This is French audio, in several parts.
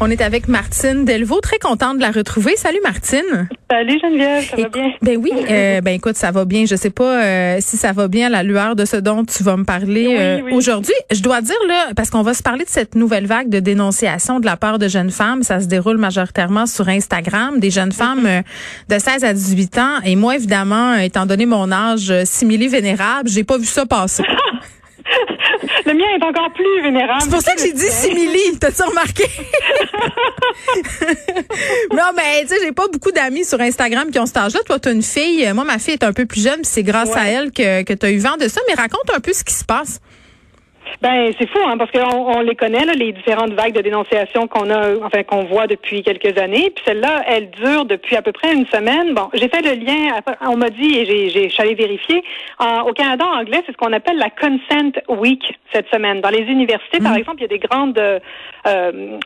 On est avec Martine Delvaux, très contente de la retrouver. Salut Martine. Salut Geneviève, ça va bien? Ben oui, euh, ben écoute, ça va bien. Je sais pas euh, si ça va bien à la lueur de ce dont tu vas me parler Oui, euh, oui. aujourd'hui. Je dois dire là, parce qu'on va se parler de cette nouvelle vague de dénonciation de la part de jeunes femmes. Ça se déroule majoritairement sur Instagram, des jeunes femmes Mm-hmm. euh, de 16 à 18 ans. Et moi, évidemment, euh, étant donné mon âge euh, simili vénérable, j'ai pas vu ça passer. Mien est encore plus vénérable. C'est pour ça que j'ai dit simili. T'as-tu remarqué? non, mais tu sais, j'ai pas beaucoup d'amis sur Instagram qui ont cet âge-là. Toi, t'as une fille. Moi, ma fille est un peu plus jeune, c'est grâce à elle que, que t'as eu vent de ça. Mais raconte un peu ce qui se passe. Ben c'est fou, hein, parce qu'on on les connaît là, les différentes vagues de dénonciation qu'on a, enfin qu'on voit depuis quelques années. Puis celle-là, elle dure depuis à peu près une semaine. Bon, j'ai fait le lien. On m'a dit et j'ai, j'ai, allée vérifier. En- au Canada anglais, c'est ce qu'on appelle la Consent Week cette semaine. Dans les universités, par exemple, il y a des grandes euh, euh,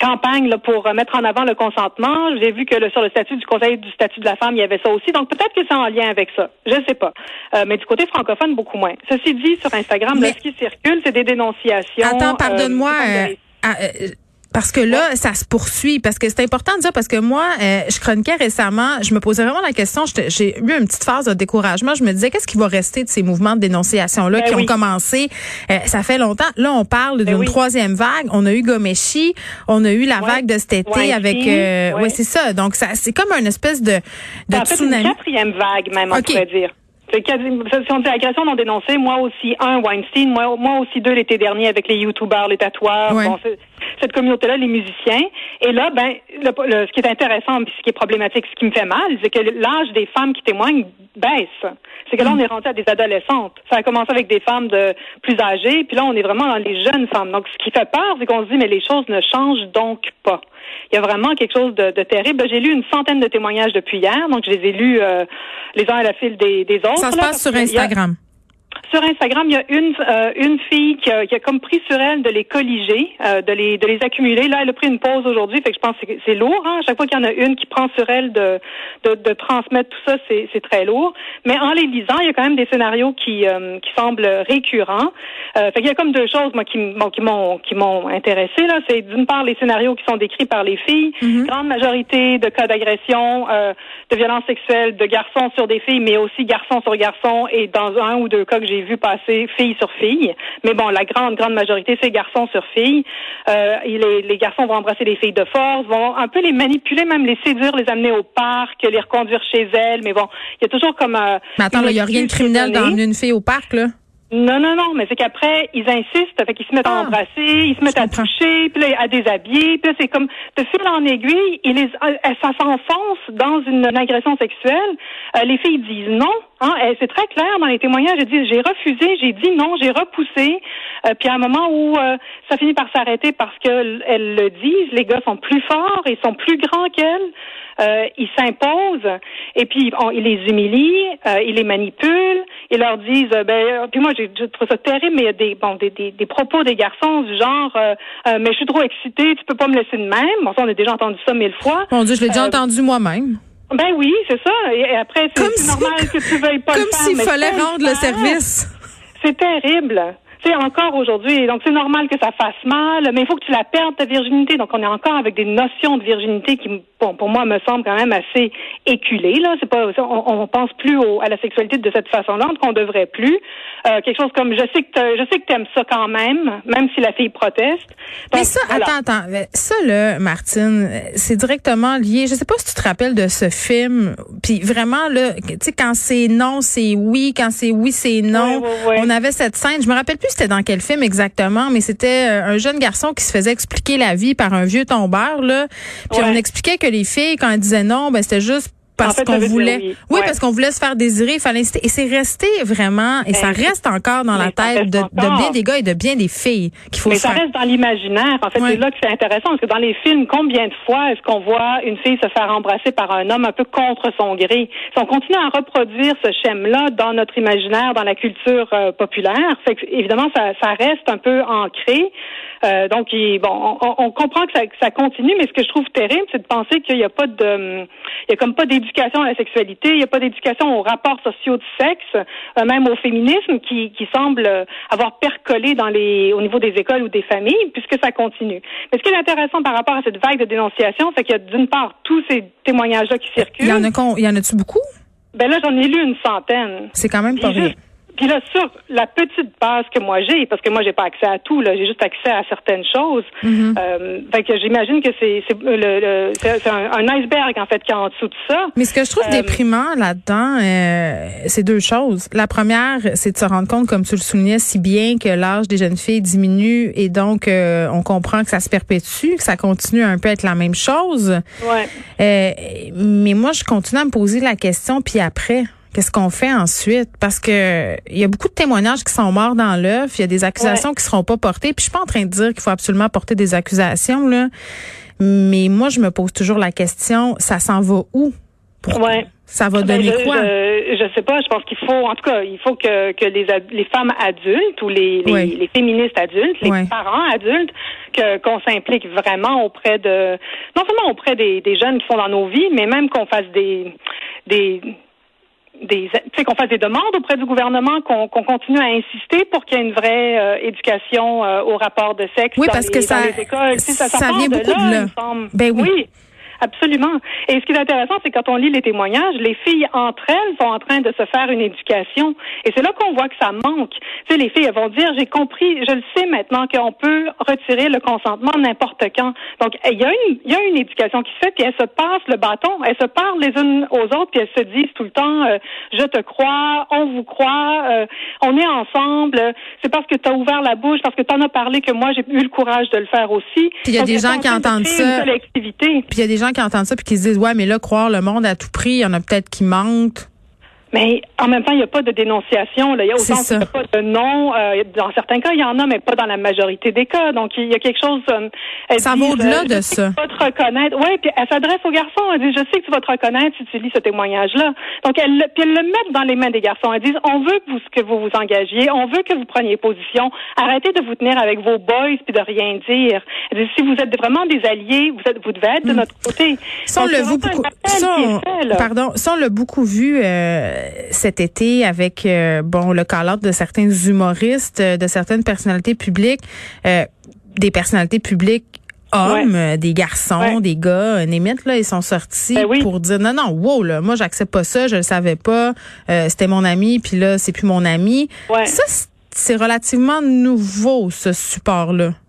campagnes là, pour mettre en avant le consentement. J'ai vu que le, sur le statut du Conseil du statut de la femme, il y avait ça aussi. Donc peut-être que c'est en lien avec ça. Je sais pas. Euh, mais du côté francophone, beaucoup moins. Ceci dit, sur Instagram, Mais- là, ce qui circule, c'est des dénonciations. Attends, euh, pardonne-moi. euh, ah, euh, parce que là, ça se poursuit. Parce que c'est important de dire, parce que moi, euh, je chroniquais récemment, je me posais vraiment la question, j'ai eu une petite phase de découragement. Je me disais, qu'est-ce qui va rester de ces mouvements de dénonciation-là Ben qui oui. ont commencé, euh, ça fait longtemps. Là, on parle d'une Ben oui. troisième vague. On a eu Gomeshi, on a eu la Ouais. vague de cet été avec... Euh, ouais. ouais, c'est ça. Donc, ça, c'est comme une espèce de, tsunami. une quatrième vague, même, on pourrait dire. C'est quasi- Si on dit agression non dénoncée, moi aussi un Weinstein, moi, moi aussi deux l'été dernier avec les youtubeurs, les tatoueurs, Ouais. bon, c'est- cette communauté-là, les musiciens. Et là, ben, le- le- ce qui est intéressant, puis ce qui est problématique, ce qui me fait mal, c'est que l'âge des femmes qui témoignent baisse. C'est que là, on est rendu à des adolescentes. Ça a commencé avec des femmes de plus âgées, puis là, on est vraiment dans les jeunes femmes. Donc, ce qui fait peur, c'est qu'on se dit, mais les choses ne changent donc pas. Il y a vraiment quelque chose de, de terrible. J'ai lu une centaine de témoignages depuis hier, donc je les ai lus euh, les uns à la file des, des autres. Ça se là, passe sur Instagram. Sur Instagram, il y a une euh, une fille qui a, qui a comme pris sur elle de les colliger, euh, de les de les accumuler. Là, elle a pris une pause aujourd'hui, fait que je pense que c'est- lourd. Hein? À chaque fois qu'il y en a une qui prend sur elle de de, de transmettre tout ça, c'est c'est très lourd. Mais en les lisant, il y a quand même des scénarios qui euh, qui semblent récurrents. Euh, fait qu'il y a comme deux choses moi qui bon, qui m'ont qui m'ont intéressé là. C'est d'une part les scénarios qui sont décrits par les filles, grande majorité de cas d'agression, euh, de violence sexuelle de garçons sur des filles, mais aussi garçons sur garçons et dans un ou deux cas que j'ai vu passer fille sur fille. Mais bon, la grande, grande majorité, c'est garçons sur filles. Euh, les, les garçons vont embrasser les filles de force, vont un peu les manipuler, même les séduire, les amener au parc, les reconduire chez elles. Mais bon, il y a toujours comme... euh, Mais attends, il n'y a rien de criminel d'emmener une fille au parc, là. Non, non, non, mais c'est qu'après, ils insistent, fait qu'ils se mettent Ah. à embrasser, ils se mettent à toucher, puis là, à déshabiller, puis là, c'est comme de fil en aiguille, ils les, euh, ça s'enfonce dans une, une agression sexuelle. Euh, les filles disent non, hein, c'est très clair dans les témoignages. J'ai dit, j'ai refusé, j'ai dit non, j'ai repoussé, Euh, puis à un moment où euh, ça finit par s'arrêter parce que elles le disent, les gars sont plus forts, ils sont plus grands qu'elles. Euh, ils s'imposent et puis on, ils les humilient, euh, ils les manipulent, ils leur disent euh, ben euh, puis moi j'ai je trouve ça terrible mais il y a des bon des, des, des propos des garçons du genre euh, euh, mais je suis trop excitée, tu peux pas me laisser de même. Bon ça on a déjà entendu ça mille fois. Mon Dieu, je l'ai déjà entendu moi-même. Ben oui, c'est ça. Et, après c'est Comme si- normal que tu veuilles pas Comme le faire. s'il mais fallait rendre le service. C'est terrible. Tu sais, encore aujourd'hui, donc c'est normal que ça fasse mal, mais il faut que tu la perdes, ta virginité. Donc on est encore avec des notions de virginité qui, bon, pour moi, me semblent quand même assez éculées. Là, c'est pas, on, on pense plus au, à la sexualité de cette façon-là, qu'on devrait plus. Euh, quelque chose comme, je sais que je sais que t'aimes ça quand même, même si la fille proteste. Mais ça, voilà. attends, attends. Ça, là, Martine, c'est directement lié. Je sais pas si tu te rappelles de ce film. Puis vraiment, là, tu sais, quand c'est non, c'est oui. Quand c'est oui, c'est non. Ouais, ouais, ouais. On avait cette scène. Je me rappelle plus c'était dans quel film exactement, mais c'était euh, un jeune garçon qui se faisait expliquer la vie par un vieux tombeur là. Puis on expliquait que les filles quand elles disaient non, ben c'était juste parce En fait, qu'on voulait. oui. Oui, Ouais. parce qu'on voulait se faire désirer, il fallait. Et c'est resté vraiment, et Ben, ça reste encore dans la tête de, bien des gars et de bien des filles qu'il faut Mais ça reste dans l'imaginaire. En fait, Ouais. c'est là que c'est intéressant parce que dans les films, combien de fois est-ce qu'on voit une fille se faire embrasser par un homme un peu contre son gré? Si on continue à reproduire ce schème-là dans notre imaginaire, dans la culture euh, populaire, fait que, évidemment ça, ça reste un peu ancré. Euh, donc, il- bon, on, on- comprend que ça, que ça continue, mais ce que je trouve terrible, c'est de penser qu'il n'y a pas de, hum, il y a comme pas d'éducation à la sexualité, il n'y a pas d'éducation aux rapports sociaux du sexe, euh, même au féminisme, qui, qui semble avoir percolé dans les, au niveau des écoles ou des familles, puisque ça continue. Mais ce qui est intéressant par rapport à cette vague de dénonciation, c'est qu'il y a d'une part tous ces témoignages-là qui Il circulent. y en a il y en a-tu beaucoup? Ben là, j'en ai lu une centaine. C'est quand même pas rien. Puis là, sur la petite base que moi j'ai, parce que moi j'ai pas accès à tout, là, j'ai juste accès à certaines choses. Mm-hmm. euh, fait que j'imagine que c'est c'est le, le- un, un iceberg en fait qui est en dessous de ça. Mais ce que je trouve Euh, déprimant là-dedans, euh, c'est deux choses. La première, c'est de se rendre compte, comme tu le soulignais si bien, que l'âge des jeunes filles diminue et donc euh, on comprend que ça se perpétue, que ça continue un peu à être la même chose. Ouais. Euh, mais moi, je continue à me poser la question, puis après, qu'est-ce qu'on fait ensuite? Parce que il y a beaucoup de témoignages qui sont morts dans l'œuf, il y a des accusations qui seront pas portées, puis je suis pas en train de dire qu'il faut absolument porter des accusations, là. Mais moi, je me pose toujours la question, ça s'en va où? Pourquoi? Ouais. Ça va Ben, donner je, quoi? Je, je sais pas. Je pense qu'il faut, en tout cas, il faut que, que les, les femmes adultes ou les, les, Ouais. les féministes adultes, les Ouais. parents adultes, que qu'on s'implique vraiment auprès de, non seulement auprès des, des jeunes qui sont dans nos vies, mais même qu'on fasse des, des des, tu sais, qu'on fasse des demandes auprès du gouvernement, qu'on continue à insister pour qu'il y ait une vraie euh, éducation euh, au rapport de sexe Oui, dans, parce les, que dans ça- les écoles. Ça, ça vient de beaucoup là, de là. il me semble. Ben oui. Absolument. Et ce qui est intéressant, c'est quand on lit les témoignages, les filles entre elles sont en train de se faire une éducation. Et c'est là qu'on voit que ça manque. Tu sais, les filles, elles vont dire, j'ai compris, je le sais maintenant qu'on peut retirer le consentement n'importe quand. Donc, il y a une, il y a une éducation qui se fait, puis elles se passent le bâton, elles se parlent les unes aux autres, puis elles se disent tout le temps, euh, je te crois, on vous croit, euh, on est ensemble. euh, C'est parce que tu as ouvert la bouche, parce que tu en as parlé que moi, j'ai eu le courage de le faire aussi. Il y a Donc, des gens en qui entendent ça. Puis il y a des gens qui entendent ça puis qui se disent ouais mais là croire le monde à tout prix, il y en a peut-être qui mentent. Mais en même temps, il n'y a pas de dénonciation. Là. Il y a autant qu'il n'y a pas de nom. euh, dans certains cas, il y en a, mais pas dans la majorité des cas. Donc, il y a quelque chose. euh, elles Ça va au-delà euh, de ça. vas te reconnaître. Oui, puis elle s'adresse aux garçons. Elle dit, je sais que tu vas te reconnaître si tu lis ce témoignage-là. Donc, elle, le- puis elles le mettent dans les mains des garçons. Elles disent, on veut que vous, que vous vous engagiez. On veut que vous preniez position. Arrêtez de vous tenir avec vos boys puis de rien dire. Elles disent, si vous êtes vraiment des alliés, vous, êtes, vous devez être de notre côté. Vu vraiment beaucoup. pardon, on l'a beaucoup vu euh, cet été avec euh, bon le call de certains humoristes, euh, de certaines personnalités publiques, euh, des personnalités publiques hommes, euh, des garçons, Ouais. des gars, euh, limite là, ils sont sortis Ben oui. pour dire non non, wow là, moi j'accepte pas ça, je le savais pas, euh, c'était mon ami puis là c'est plus mon ami. Ouais. Ça c'est- relativement nouveau ce support là. Je pense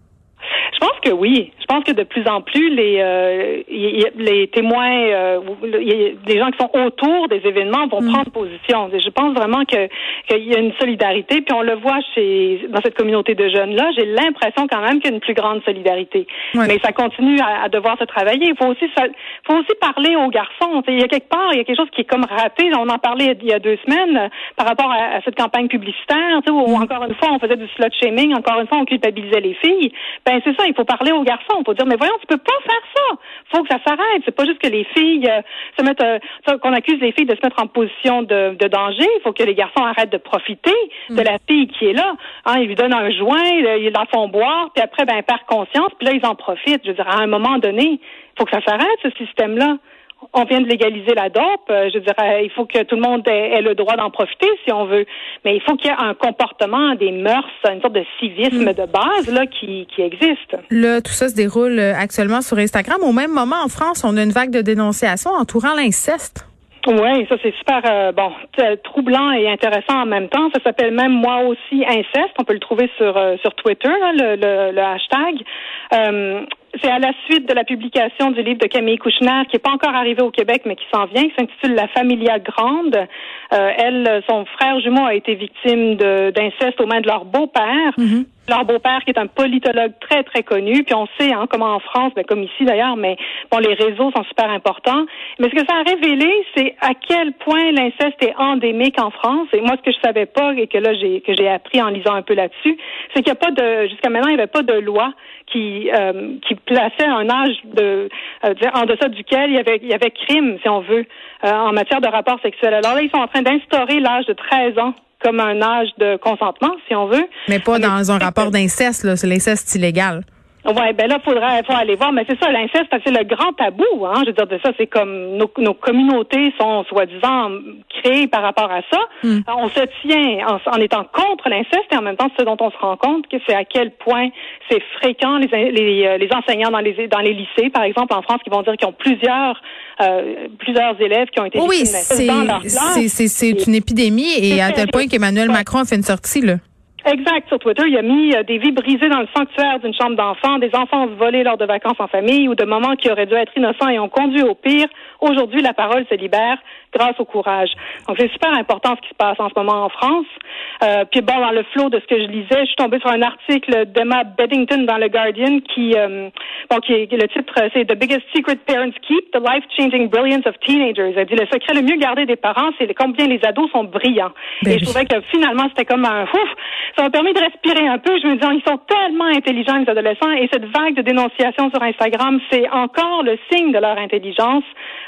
que oui. Je pense que de plus en plus, les, euh, y- y- les témoins, euh, y- les gens qui sont autour des événements vont Mm. prendre position. Je pense vraiment que qu'il y a une solidarité, puis on le voit chez dans cette communauté de jeunes là. J'ai l'impression quand même qu'il y a une plus grande solidarité. Mais ça continue à, à devoir se travailler. Il faut aussi, ça- faut aussi parler aux garçons. Il y a quelque part, il y a quelque chose qui est comme raté. On en parlait il y a deux semaines euh, par rapport à, à cette campagne publicitaire, où Mm. encore une fois on faisait du slut shaming, encore une fois on culpabilisait les filles. Ben c'est ça, il faut parler aux garçons. Il faut dire mais voyons, tu peux pas faire ça. Faut que ça s'arrête. C'est pas juste que les filles euh, se mettent, euh, qu'on accuse les filles de se mettre en position de, de danger. Il faut que les garçons arrêtent de profiter de la fille qui est là. Hein, ils lui donnent un joint, là, ils la font boire, puis après ben elle perd conscience, puis là ils en profitent. Je veux dire, à un moment donné, il faut que ça s'arrête ce système-là. On vient de légaliser la dope. euh, Je dirais, il faut que tout le monde ait, ait le droit d'en profiter si on veut. Mais il faut qu'il y ait un comportement, des mœurs, une sorte de civisme de base là qui, qui existe. Là, tout ça se déroule euh, actuellement sur Instagram. Au même moment, en France, on a une vague de dénonciations entourant l'inceste. Oui, ça c'est super euh, bon, t- troublant et intéressant en même temps. Ça s'appelle même moi aussi inceste. On peut le trouver sur euh, sur Twitter, là, le, le, le hashtag. Euh, c'est à la suite de la publication du livre de Camille Kouchner, qui n'est pas encore arrivé au Québec, mais qui s'en vient, qui s'intitule La Familia Grande. Euh, elle, son frère jumeau a été victime d'inceste aux mains de leur beau-père. Mm-hmm leur beau-père qui est un politologue très très connu, puis on sait hein, comment en France, ben, comme ici d'ailleurs, mais bon les réseaux sont super importants. Mais ce que ça a révélé, c'est à quel point l'inceste est endémique en France. Et moi, ce que je savais pas et que là j'ai que j'ai appris en lisant un peu là-dessus, c'est qu'il n'y a pas de jusqu'à maintenant il n'y avait pas de loi qui euh, qui plaçait un âge de euh, en deçà duquel il y avait il y avait crime si on veut euh, en matière de rapport sexuel. Alors là ils sont en train d'instaurer l'âge de 13 ans comme un âge de consentement, si on veut. Mais pas dans un rapport d'inceste, là. C'est l'inceste illégal. Ouais, ben là, faudrait faut aller voir, mais c'est ça, l'inceste, c'est le grand tabou, hein. Je veux dire, de ça, c'est comme nos, nos communautés sont soi-disant créées par rapport à ça. Hmm. On se tient en, étant contre l'inceste et en même temps, ce dont on se rend compte, que c'est à quel point c'est fréquent les, les, euh, les, enseignants dans les dans les lycées, par exemple en France, qui vont dire qu'ils ont plusieurs euh, plusieurs élèves qui ont été oui, c'est c'est une épidémie et à tel point qu'Emmanuel Macron a fait une sortie là. Exact. Sur Twitter, il a mis euh, des vies brisées dans le sanctuaire d'une chambre d'enfant, des enfants volés lors de vacances en famille ou de moments qui auraient dû être innocents et ont conduit au pire. Aujourd'hui, la parole se libère grâce au courage. Donc, c'est super important ce qui se passe en ce moment en France. Euh, puis bon, dans le flot de ce que je lisais, je suis tombée sur un article d'Emma Beddington dans le Guardian qui, euh, bon, qui est, le titre, c'est The Biggest Secret Parents Keep: The Life-Changing Brilliance of Teenagers. Elle dit le secret le mieux gardé des parents, c'est combien les ados sont brillants. Ben et je trouvais que finalement, c'était comme un ouf ça m'a permis de respirer un peu. Je me dis, ils sont tellement intelligents, les adolescents, et cette vague de dénonciation sur Instagram, c'est encore le signe de leur intelligence,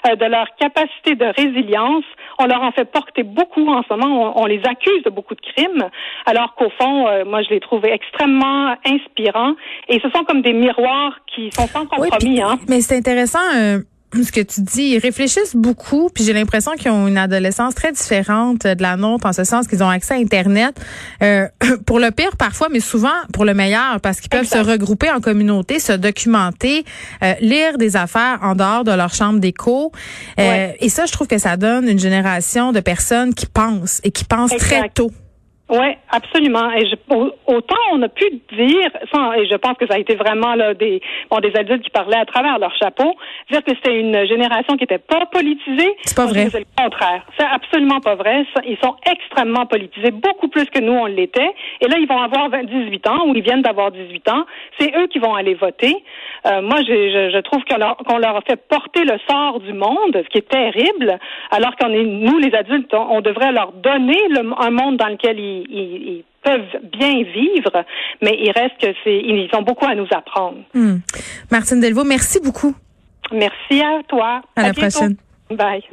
euh, de leur capacité de résilience. On leur en fait porter beaucoup en ce moment. On, les accuse de beaucoup de crimes, alors qu'au fond, euh, moi, je les trouvais extrêmement inspirants. Et ce sont comme des miroirs qui sont sans compromis. hein. Mais c'est intéressant. Euh, ce que tu dis, ils réfléchissent beaucoup, puis j'ai l'impression qu'ils ont une adolescence très différente de la nôtre, en ce sens qu'ils ont accès à Internet, euh, pour le pire parfois, mais souvent pour le meilleur, parce qu'ils peuvent se regrouper en communauté, se documenter, euh, lire des affaires en dehors de leur chambre d'écho. Euh, Et ça, je trouve que ça donne une génération de personnes qui pensent et qui pensent très tôt. Oui, absolument. Et je, autant on a pu dire, sans, et je pense que ça a été vraiment là, des, bon, des adultes qui parlaient à travers leur chapeau, dire que c'était une génération qui n'était pas politisée. C'est pas vrai. C'est le contraire. C'est absolument pas vrai. Ils sont extrêmement politisés, beaucoup plus que nous on l'était. Et là, ils vont avoir 18 ans ou ils viennent d'avoir 18 ans. C'est eux qui vont aller voter. Euh, moi, je, je, trouve qu'on leur, qu'on leur a fait porter le sort du monde, ce qui est terrible, alors qu'on est, nous, les adultes, on, devrait leur donner le, un monde dans lequel ils ils, peuvent bien vivre, mais il reste que c'est ils ont beaucoup à nous apprendre. Hmm. Martine Delvaux, merci beaucoup. Merci à toi. À, la prochaine. Bye.